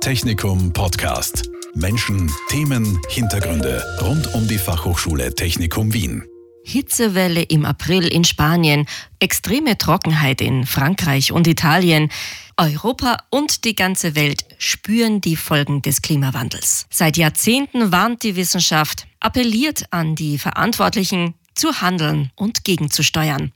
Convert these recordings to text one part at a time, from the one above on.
Technikum Podcast. Menschen, Themen, Hintergründe rund um die Fachhochschule Technikum Wien. Hitzewelle im April in Spanien, extreme Trockenheit in Frankreich und Italien. Europa und die ganze Welt spüren die Folgen des Klimawandels. Seit Jahrzehnten warnt die Wissenschaft, appelliert an die Verantwortlichen, zu handeln und gegenzusteuern.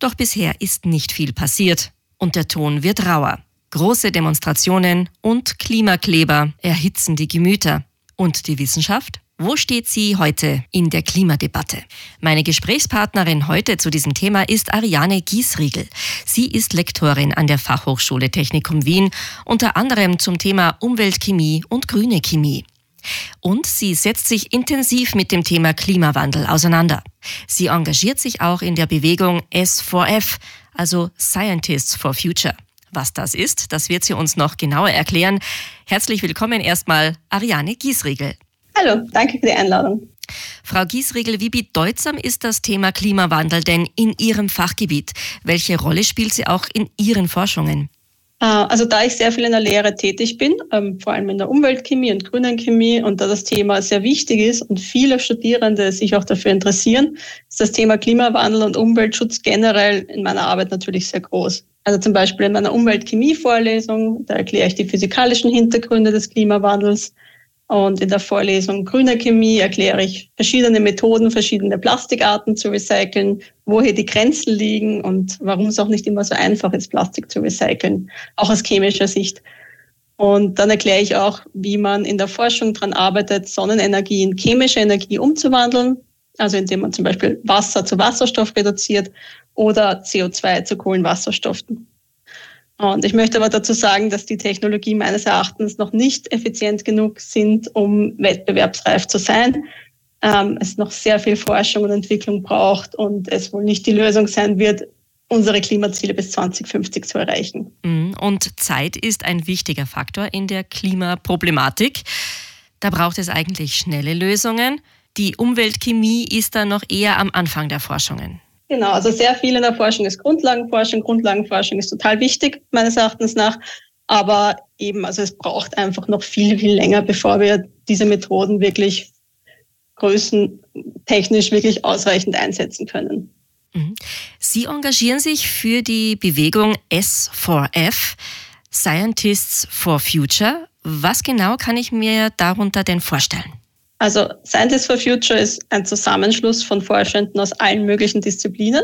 Doch bisher ist nicht viel passiert und der Ton wird rauer. Große Demonstrationen und Klimakleber erhitzen die Gemüter. Und die Wissenschaft? Wo steht sie heute in der Klimadebatte? Meine Gesprächspartnerin heute zu diesem Thema ist Ariane Giesriegel. Sie ist Lektorin an der Fachhochschule Technikum Wien, unter anderem zum Thema Umweltchemie und grüne Chemie. Und sie setzt sich intensiv mit dem Thema Klimawandel auseinander. Sie engagiert sich auch in der Bewegung S4F, also Scientists for Future. Was das ist, das wird sie uns noch genauer erklären. Herzlich willkommen erstmal Ariane Giesriegel. Hallo, danke für die Einladung. Frau Giesriegel, wie bedeutsam ist das Thema Klimawandel denn in Ihrem Fachgebiet? Welche Rolle spielt sie auch in Ihren Forschungen? Äh, also da ich sehr viel in der Lehre tätig bin, ähm, vor allem in der Umweltchemie und grünen Chemie und da das Thema sehr wichtig ist und viele Studierende sich auch dafür interessieren, ist das Thema Klimawandel und Umweltschutz generell in meiner Arbeit natürlich sehr groß. Also zum Beispiel in meiner Umweltchemie-Vorlesung, da erkläre ich die physikalischen Hintergründe des Klimawandels. Und in der Vorlesung Grüne Chemie erkläre ich verschiedene Methoden, verschiedene Plastikarten zu recyceln, wo hier die Grenzen liegen und warum es auch nicht immer so einfach ist, Plastik zu recyceln, auch aus chemischer Sicht. Und dann erkläre ich auch, wie man in der Forschung daran arbeitet, Sonnenenergie in chemische Energie umzuwandeln, also indem man zum Beispiel Wasser zu Wasserstoff reduziert oder CO2 zu Kohlenwasserstoffen. Und ich möchte aber dazu sagen, dass die Technologie meines Erachtens noch nicht effizient genug sind, um wettbewerbsreif zu sein. Ähm, es noch sehr viel Forschung und Entwicklung braucht und es wohl nicht die Lösung sein wird, unsere Klimaziele bis 2050 zu erreichen. Mhm. Und Zeit ist ein wichtiger Faktor in der Klimaproblematik. Da braucht es eigentlich schnelle Lösungen. Die Umweltchemie ist da noch eher am Anfang der Forschungen. Genau, also sehr viel in der Forschung ist Grundlagenforschung. Grundlagenforschung ist total wichtig, meines Erachtens nach. Aber eben, also es braucht einfach noch viel, viel länger, bevor wir diese Methoden wirklich größentechnisch wirklich ausreichend einsetzen können. Mhm. Sie engagieren sich für die Bewegung S4F, Scientists for Future. Was genau kann ich mir darunter denn vorstellen? Also Scientists for Future ist ein Zusammenschluss von Forschenden aus allen möglichen Disziplinen.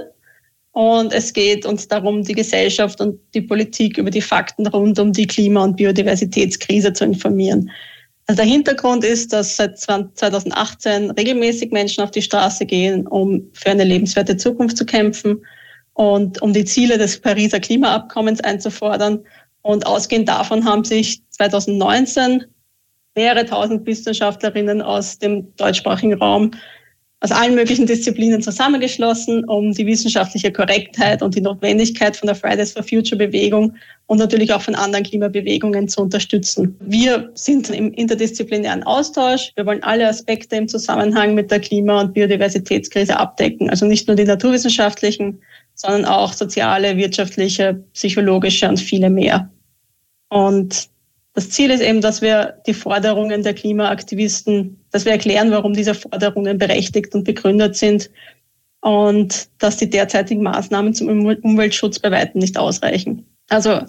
Und es geht uns darum, die Gesellschaft und die Politik über die Fakten rund um die Klima- und Biodiversitätskrise zu informieren. Also der Hintergrund ist, dass seit 2018 regelmäßig Menschen auf die Straße gehen, um für eine lebenswerte Zukunft zu kämpfen und um die Ziele des Pariser Klimaabkommens einzufordern. Und ausgehend davon haben sich 2019 mehrere tausend Wissenschaftlerinnen aus dem deutschsprachigen Raum aus allen möglichen Disziplinen zusammengeschlossen, um die wissenschaftliche Korrektheit und die Notwendigkeit von der Fridays for Future Bewegung und natürlich auch von anderen Klimabewegungen zu unterstützen. Wir sind im interdisziplinären Austausch. Wir wollen alle Aspekte im Zusammenhang mit der Klima- und Biodiversitätskrise abdecken. Also nicht nur die naturwissenschaftlichen, sondern auch soziale, wirtschaftliche, psychologische und viele mehr. Und das Ziel ist eben, dass wir die Forderungen der Klimaaktivisten, dass wir erklären, warum diese Forderungen berechtigt und begründet sind und dass die derzeitigen Maßnahmen zum Umweltschutz bei weitem nicht ausreichen. Also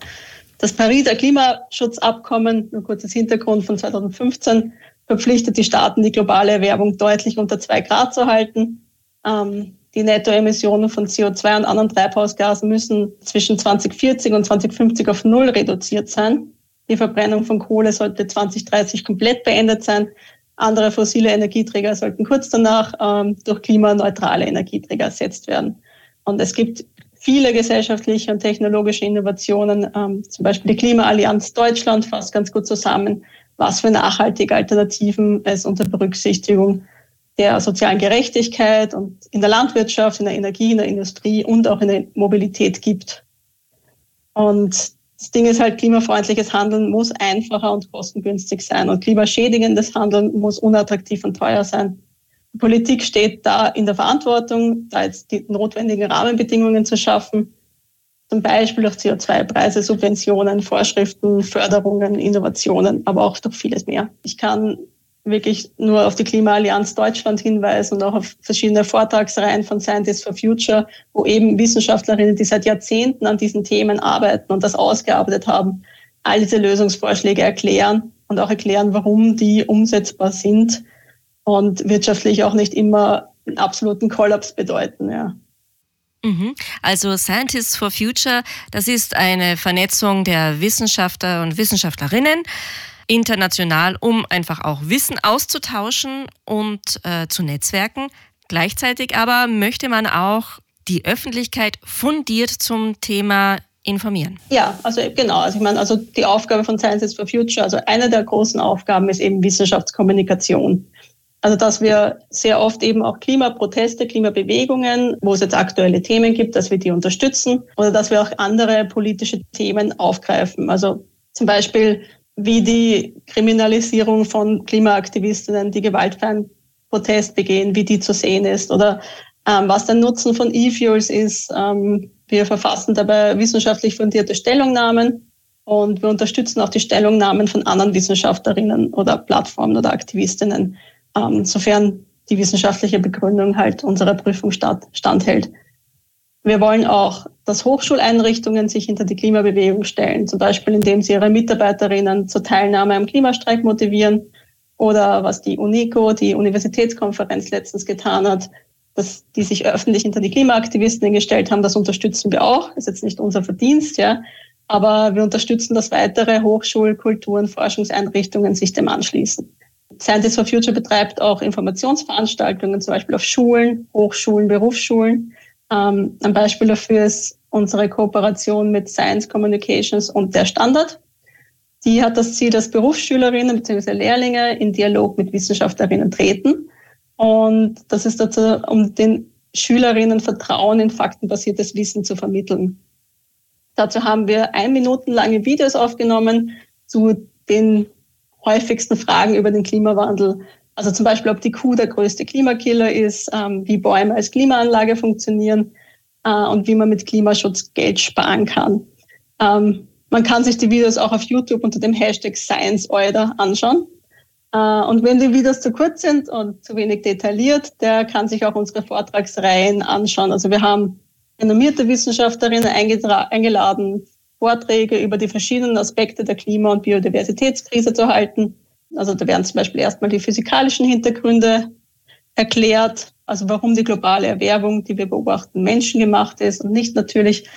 das Pariser Klimaschutzabkommen, nur kurzes Hintergrund von 2015, verpflichtet die Staaten, die globale Erwärmung deutlich unter zwei Grad zu halten. Ähm, die Nettoemissionen von CO2 und anderen Treibhausgasen müssen zwischen 2040 und 2050 auf Null reduziert sein. Die Verbrennung von Kohle sollte 2030 komplett beendet sein. Andere fossile Energieträger sollten kurz danach ähm, durch klimaneutrale Energieträger ersetzt werden. Und es gibt viele gesellschaftliche und technologische Innovationen, ähm, zum Beispiel die Klimaallianz Deutschland fasst ganz gut zusammen, was für nachhaltige Alternativen es unter Berücksichtigung der sozialen Gerechtigkeit und in der Landwirtschaft, in der Energie, in der Industrie und auch in der Mobilität gibt. Und das Ding ist halt, klimafreundliches Handeln muss einfacher und kostengünstig sein und klimaschädigendes Handeln muss unattraktiv und teuer sein. Die Politik steht da in der Verantwortung, da jetzt die notwendigen Rahmenbedingungen zu schaffen. Zum Beispiel durch CO2-Preise, Subventionen, Vorschriften, Förderungen, Innovationen, aber auch durch vieles mehr. Ich kann wirklich nur auf die Klimaallianz Deutschland hinweisen und auch auf verschiedene Vortragsreihen von Scientists for Future, wo eben Wissenschaftlerinnen, die seit Jahrzehnten an diesen Themen arbeiten und das ausgearbeitet haben, all diese Lösungsvorschläge erklären und auch erklären, warum die umsetzbar sind und wirtschaftlich auch nicht immer einen absoluten Kollaps bedeuten. Ja. Mhm. Also Scientists for Future, das ist eine Vernetzung der Wissenschaftler und Wissenschaftlerinnen international, um einfach auch Wissen auszutauschen und äh, zu netzwerken. Gleichzeitig aber möchte man auch die Öffentlichkeit fundiert zum Thema informieren. Ja, also genau. Also ich meine, also die Aufgabe von Scientists for Future, also eine der großen Aufgaben ist eben Wissenschaftskommunikation. Also dass wir sehr oft eben auch Klimaproteste, Klimabewegungen, wo es jetzt aktuelle Themen gibt, dass wir die unterstützen oder dass wir auch andere politische Themen aufgreifen. Also zum Beispiel wie die Kriminalisierung von Klimaaktivistinnen, die gewaltfreien Protest begehen, wie die zu sehen ist oder ähm, was der Nutzen von E-Fuels ist. Ähm, wir verfassen dabei wissenschaftlich fundierte Stellungnahmen und wir unterstützen auch die Stellungnahmen von anderen Wissenschaftlerinnen oder Plattformen oder Aktivistinnen ähm, sofern die wissenschaftliche Begründung halt unserer Prüfung statt, standhält. Wir wollen auch, dass Hochschuleinrichtungen sich hinter die Klimabewegung stellen, zum Beispiel indem sie ihre Mitarbeiterinnen zur Teilnahme am Klimastreik motivieren oder was die UNICO, die Universitätskonferenz letztens getan hat, dass die sich öffentlich hinter die Klimaaktivisten gestellt haben, das unterstützen wir auch. Ist jetzt nicht unser Verdienst, ja. Aber wir unterstützen, dass weitere Hochschul-, Kulturen, Forschungseinrichtungen sich dem anschließen. Scientists for Future betreibt auch Informationsveranstaltungen, zum Beispiel auf Schulen, Hochschulen, Berufsschulen. Ähm, ein Beispiel dafür ist unsere Kooperation mit Science Communications und der Standard. Die hat das Ziel, dass Berufsschülerinnen bzw. Lehrlinge in Dialog mit Wissenschaftlerinnen treten. Und das ist dazu, um den Schülerinnen Vertrauen in faktenbasiertes Wissen zu vermitteln. Dazu haben wir ein Minuten lange Videos aufgenommen zu den häufigsten Fragen über den Klimawandel. Also zum Beispiel, ob die Kuh der größte Klimakiller ist, ähm, wie Bäume als Klimaanlage funktionieren äh, und wie man mit Klimaschutz Geld sparen kann. Ähm, man kann sich die Videos auch auf YouTube unter dem Hashtag ScienceEuder anschauen. Äh, und wenn die Videos zu kurz sind und zu wenig detailliert, der kann sich auch unsere Vortragsreihen anschauen. Also wir haben renommierte Wissenschaftlerinnen eingeladen, Vorträge über die verschiedenen Aspekte der Klima- und Biodiversitätskrise zu halten. Also da werden zum Beispiel erstmal die physikalischen Hintergründe erklärt, also warum die globale Erwärmung, die wir beobachten, menschengemacht ist und nicht natürlich.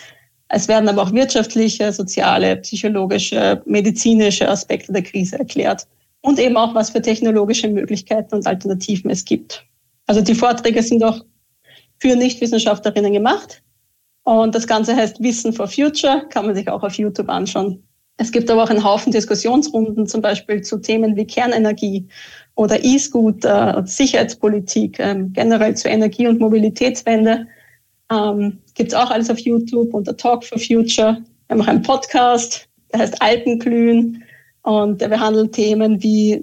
Es werden aber auch wirtschaftliche, soziale, psychologische, medizinische Aspekte der Krise erklärt und eben auch, was für technologische Möglichkeiten und Alternativen es gibt. Also die Vorträge sind auch für Nichtwissenschaftlerinnen gemacht. Und das Ganze heißt Wissen for Future, kann man sich auch auf YouTube anschauen. Es gibt aber auch einen Haufen Diskussionsrunden, zum Beispiel zu Themen wie Kernenergie oder E-Scooter, Sicherheitspolitik, ähm, generell zur Energie- und Mobilitätswende. Ähm, gibt es auch alles auf YouTube unter Talk for Future. Wir haben auch einen Podcast, der heißt Alpenglühen und der behandelt Themen wie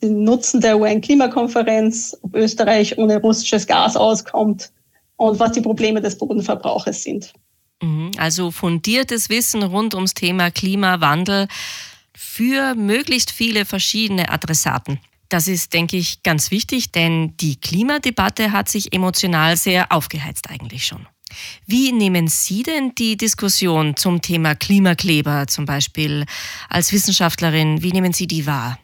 den Nutzen der UN-Klimakonferenz, ob Österreich ohne russisches Gas auskommt, und was die Probleme des Bodenverbrauches sind. Mhm. Also fundiertes Wissen rund ums Thema Klimawandel für möglichst viele verschiedene Adressaten. Das ist, denke ich, ganz wichtig, denn die Klimadebatte hat sich emotional sehr aufgeheizt eigentlich schon. Wie nehmen Sie denn die Diskussion zum Thema Klimakleber zum Beispiel als Wissenschaftlerin, wie nehmen Sie die wahr?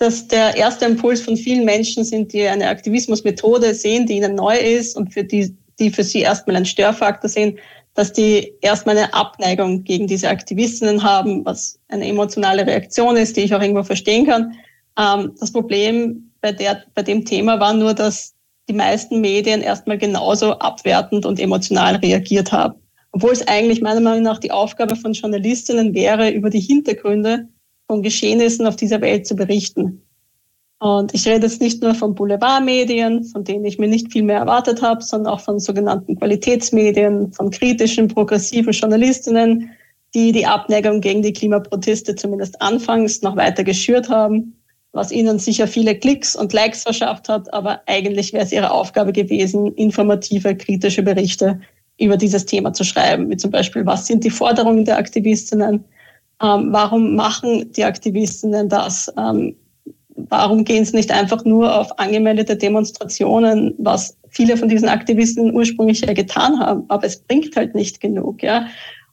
dass der erste Impuls von vielen Menschen sind, die eine Aktivismusmethode sehen, die ihnen neu ist und für die, die für sie erstmal ein Störfaktor sehen, dass die erstmal eine Abneigung gegen diese Aktivistinnen haben, was eine emotionale Reaktion ist, die ich auch irgendwo verstehen kann. Ähm, das Problem bei, der, bei dem Thema war nur, dass die meisten Medien erstmal genauso abwertend und emotional reagiert haben. Obwohl es eigentlich meiner Meinung nach die Aufgabe von Journalistinnen wäre, über die Hintergründe von Geschehnissen auf dieser Welt zu berichten. Und ich rede jetzt nicht nur von Boulevardmedien, von denen ich mir nicht viel mehr erwartet habe, sondern auch von sogenannten Qualitätsmedien, von kritischen, progressiven Journalistinnen, die die Abneigung gegen die Klimaproteste zumindest anfangs noch weiter geschürt haben, was ihnen sicher viele Klicks und Likes verschafft hat, aber eigentlich wäre es ihre Aufgabe gewesen, informative, kritische Berichte über dieses Thema zu schreiben, wie zum Beispiel, was sind die Forderungen der Aktivistinnen, ähm, warum machen die Aktivistinnen das, ähm, warum gehen sie nicht einfach nur auf angemeldete Demonstrationen, was viele von diesen Aktivisten ursprünglich ja getan haben, aber es bringt halt nicht genug, ja.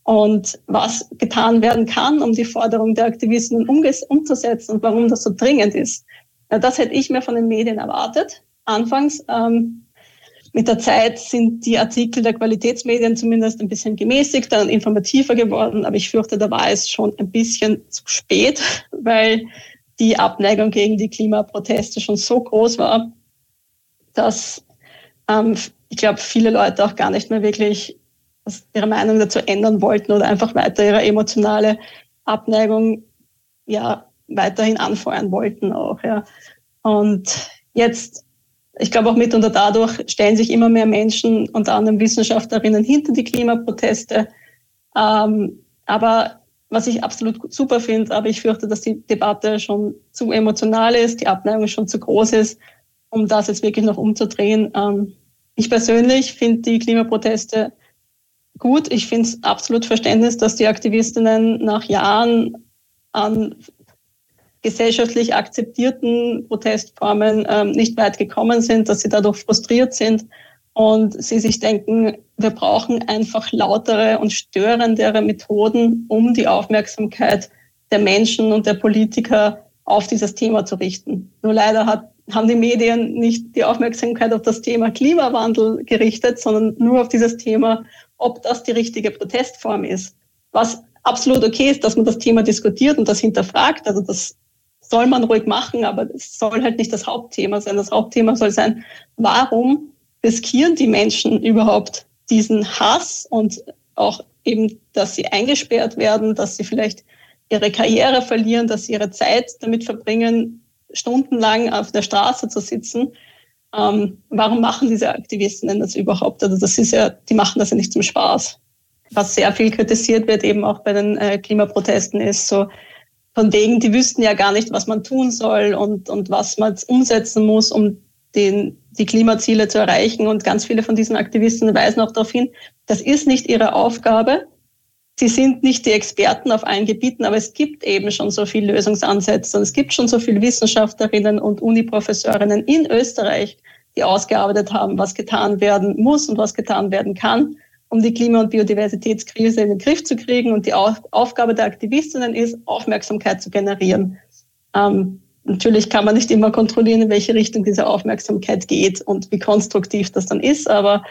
Und was getan werden kann, um die Forderung der Aktivisten umzusetzen und warum das so dringend ist. Ja, das hätte ich mir von den Medien erwartet. Anfangs, ähm, mit der Zeit sind die Artikel der Qualitätsmedien zumindest ein bisschen gemäßigter und informativer geworden, aber ich fürchte, da war es schon ein bisschen zu spät, weil die Abneigung gegen die Klimaproteste schon so groß war, dass ähm, ich glaube, viele Leute auch gar nicht mehr wirklich ihre Meinung dazu ändern wollten oder einfach weiter ihre emotionale Abneigung ja weiterhin anfeuern wollten auch. Ja. Und jetzt, ich glaube auch mit und dadurch stellen sich immer mehr Menschen, unter anderem Wissenschaftlerinnen, hinter die Klimaproteste. Ähm, aber was ich absolut super finde, aber ich fürchte, dass die Debatte schon zu emotional ist, die Abneigung schon zu groß ist, um das jetzt wirklich noch umzudrehen. Ähm, ich persönlich finde die Klimaproteste gut. Ich finde es absolut Verständnis, dass die Aktivistinnen nach Jahren an gesellschaftlich akzeptierten Protestformen ähm, nicht weit gekommen sind, dass sie dadurch frustriert sind und sie sich denken, wir brauchen einfach lautere und störendere Methoden, um die Aufmerksamkeit der Menschen und der Politiker auf dieses Thema zu richten. Nur leider hat haben die Medien nicht die Aufmerksamkeit auf das Thema Klimawandel gerichtet, sondern nur auf dieses Thema, ob das die richtige Protestform ist. Was absolut okay ist, dass man das Thema diskutiert und das hinterfragt. Also das soll man ruhig machen, aber es soll halt nicht das Hauptthema sein. Das Hauptthema soll sein, warum riskieren die Menschen überhaupt diesen Hass und auch eben, dass sie eingesperrt werden, dass sie vielleicht ihre Karriere verlieren, dass sie ihre Zeit damit verbringen, stundenlang auf der Straße zu sitzen. Ähm, warum machen diese Aktivisten denn das überhaupt? Also das ist ja, die machen das ja nicht zum Spaß. Was sehr viel kritisiert wird, eben auch bei den äh, Klimaprotesten, ist so von wegen, die wüssten ja gar nicht, was man tun soll und, und was man umsetzen muss, um den, die Klimaziele zu erreichen. Und ganz viele von diesen Aktivisten weisen auch darauf hin, das ist nicht ihre Aufgabe, Sie sind nicht die Experten auf allen Gebieten, aber es gibt eben schon so viele Lösungsansätze und es gibt schon so viele Wissenschaftlerinnen und Uniprofessoриnnen in Österreich, die ausgearbeitet haben, was getan werden muss und was getan werden kann, um die Klima- und Biodiversitätskrise in den Griff zu kriegen. Und die Aufgabe der Aktivistinnen ist, Aufmerksamkeit zu generieren. Ähm, natürlich kann man nicht immer kontrollieren, in welche Richtung diese Aufmerksamkeit geht und wie konstruktiv das dann ist, aber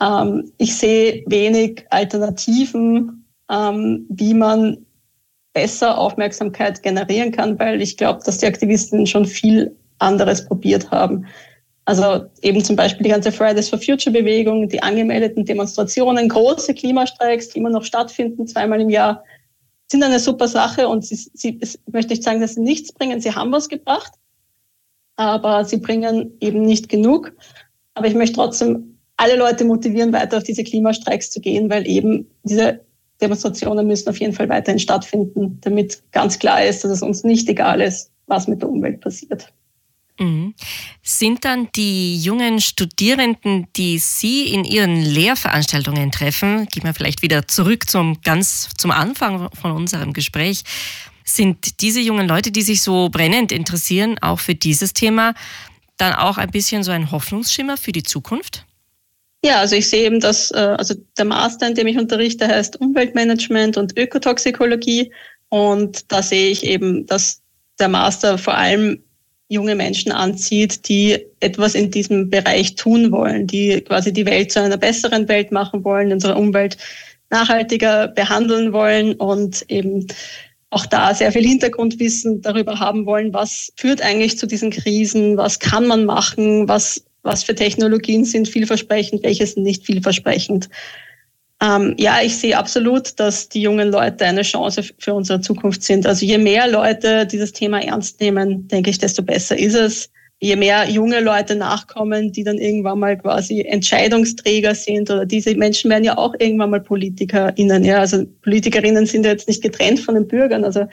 ähm, ich sehe wenig Alternativen ähm, wie man besser Aufmerksamkeit generieren kann, weil ich glaube, dass die Aktivisten schon viel anderes probiert haben. Also eben zum Beispiel die ganze Fridays for Future Bewegung, die angemeldeten Demonstrationen, große Klimastreiks, die immer noch stattfinden, zweimal im Jahr, sind eine super Sache und sie, sie ich möchte nicht sagen, dass sie nichts bringen, sie haben was gebracht, aber sie bringen eben nicht genug. Aber ich möchte trotzdem alle Leute motivieren, weiter auf diese Klimastreiks zu gehen, weil eben diese Demonstrationen müssen auf jeden Fall weiterhin stattfinden, damit ganz klar ist, dass es uns nicht egal ist, was mit der Umwelt passiert. Mhm. Sind dann die jungen Studierenden, die Sie in Ihren Lehrveranstaltungen treffen, gehen wir vielleicht wieder zurück zum ganz zum Anfang von unserem Gespräch, sind diese jungen Leute, die sich so brennend interessieren, auch für dieses Thema, dann auch ein bisschen so ein Hoffnungsschimmer für die Zukunft? Ja, also ich sehe eben, dass äh, also der Master, in dem ich unterrichte, heißt Umweltmanagement und Ökotoxikologie. Und da sehe ich eben, dass der Master vor allem junge Menschen anzieht, die etwas in diesem Bereich tun wollen, die quasi die Welt zu einer besseren Welt machen wollen, unsere Umwelt nachhaltiger behandeln wollen und eben auch da sehr viel Hintergrundwissen darüber haben wollen, was führt eigentlich zu diesen Krisen, was kann man machen, was was für Technologien sind vielversprechend, welche sind nicht vielversprechend. Ähm, ja, ich sehe absolut, dass die jungen Leute eine Chance für unsere Zukunft sind. Also je mehr Leute dieses Thema ernst nehmen, denke ich, desto besser ist es. Je mehr junge Leute nachkommen, die dann irgendwann mal quasi Entscheidungsträger sind oder diese Menschen werden ja auch irgendwann mal PolitikerInnen. Ja, also PolitikerInnen sind ja jetzt nicht getrennt von den Bürgern. Also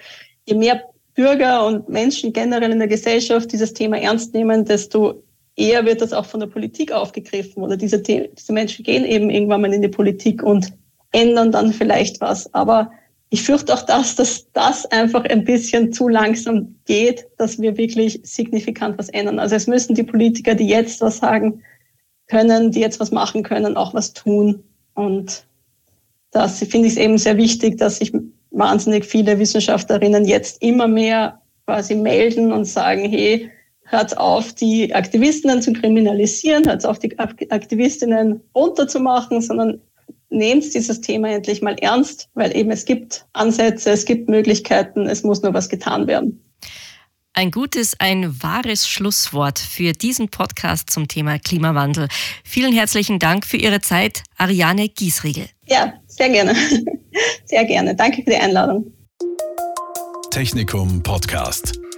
je mehr Bürger und Menschen generell in der Gesellschaft dieses Thema ernst nehmen, desto eher wird das auch von der Politik aufgegriffen oder diese, diese Menschen gehen eben irgendwann mal in die Politik und ändern dann vielleicht was. Aber ich fürchte auch das, dass das einfach ein bisschen zu langsam geht, dass wir wirklich signifikant was ändern. Also es müssen die Politiker, die jetzt was sagen können, die jetzt was machen können, auch was tun. Und das finde ich eben sehr wichtig, dass sich wahnsinnig viele Wissenschaftlerinnen jetzt immer mehr quasi melden und sagen, hey, hört auf, die Aktivistinnen zu kriminalisieren, hört auf, die Aktivistinnen runterzumachen, sondern nehmt dieses Thema endlich mal ernst, weil eben es gibt Ansätze, es gibt Möglichkeiten, es muss nur was getan werden. Ein gutes, ein wahres Schlusswort für diesen Podcast zum Thema Klimawandel. Vielen herzlichen Dank für Ihre Zeit, Ariane Giesriegel. Ja, sehr gerne. Sehr gerne. Danke für die Einladung. Technikum Podcast.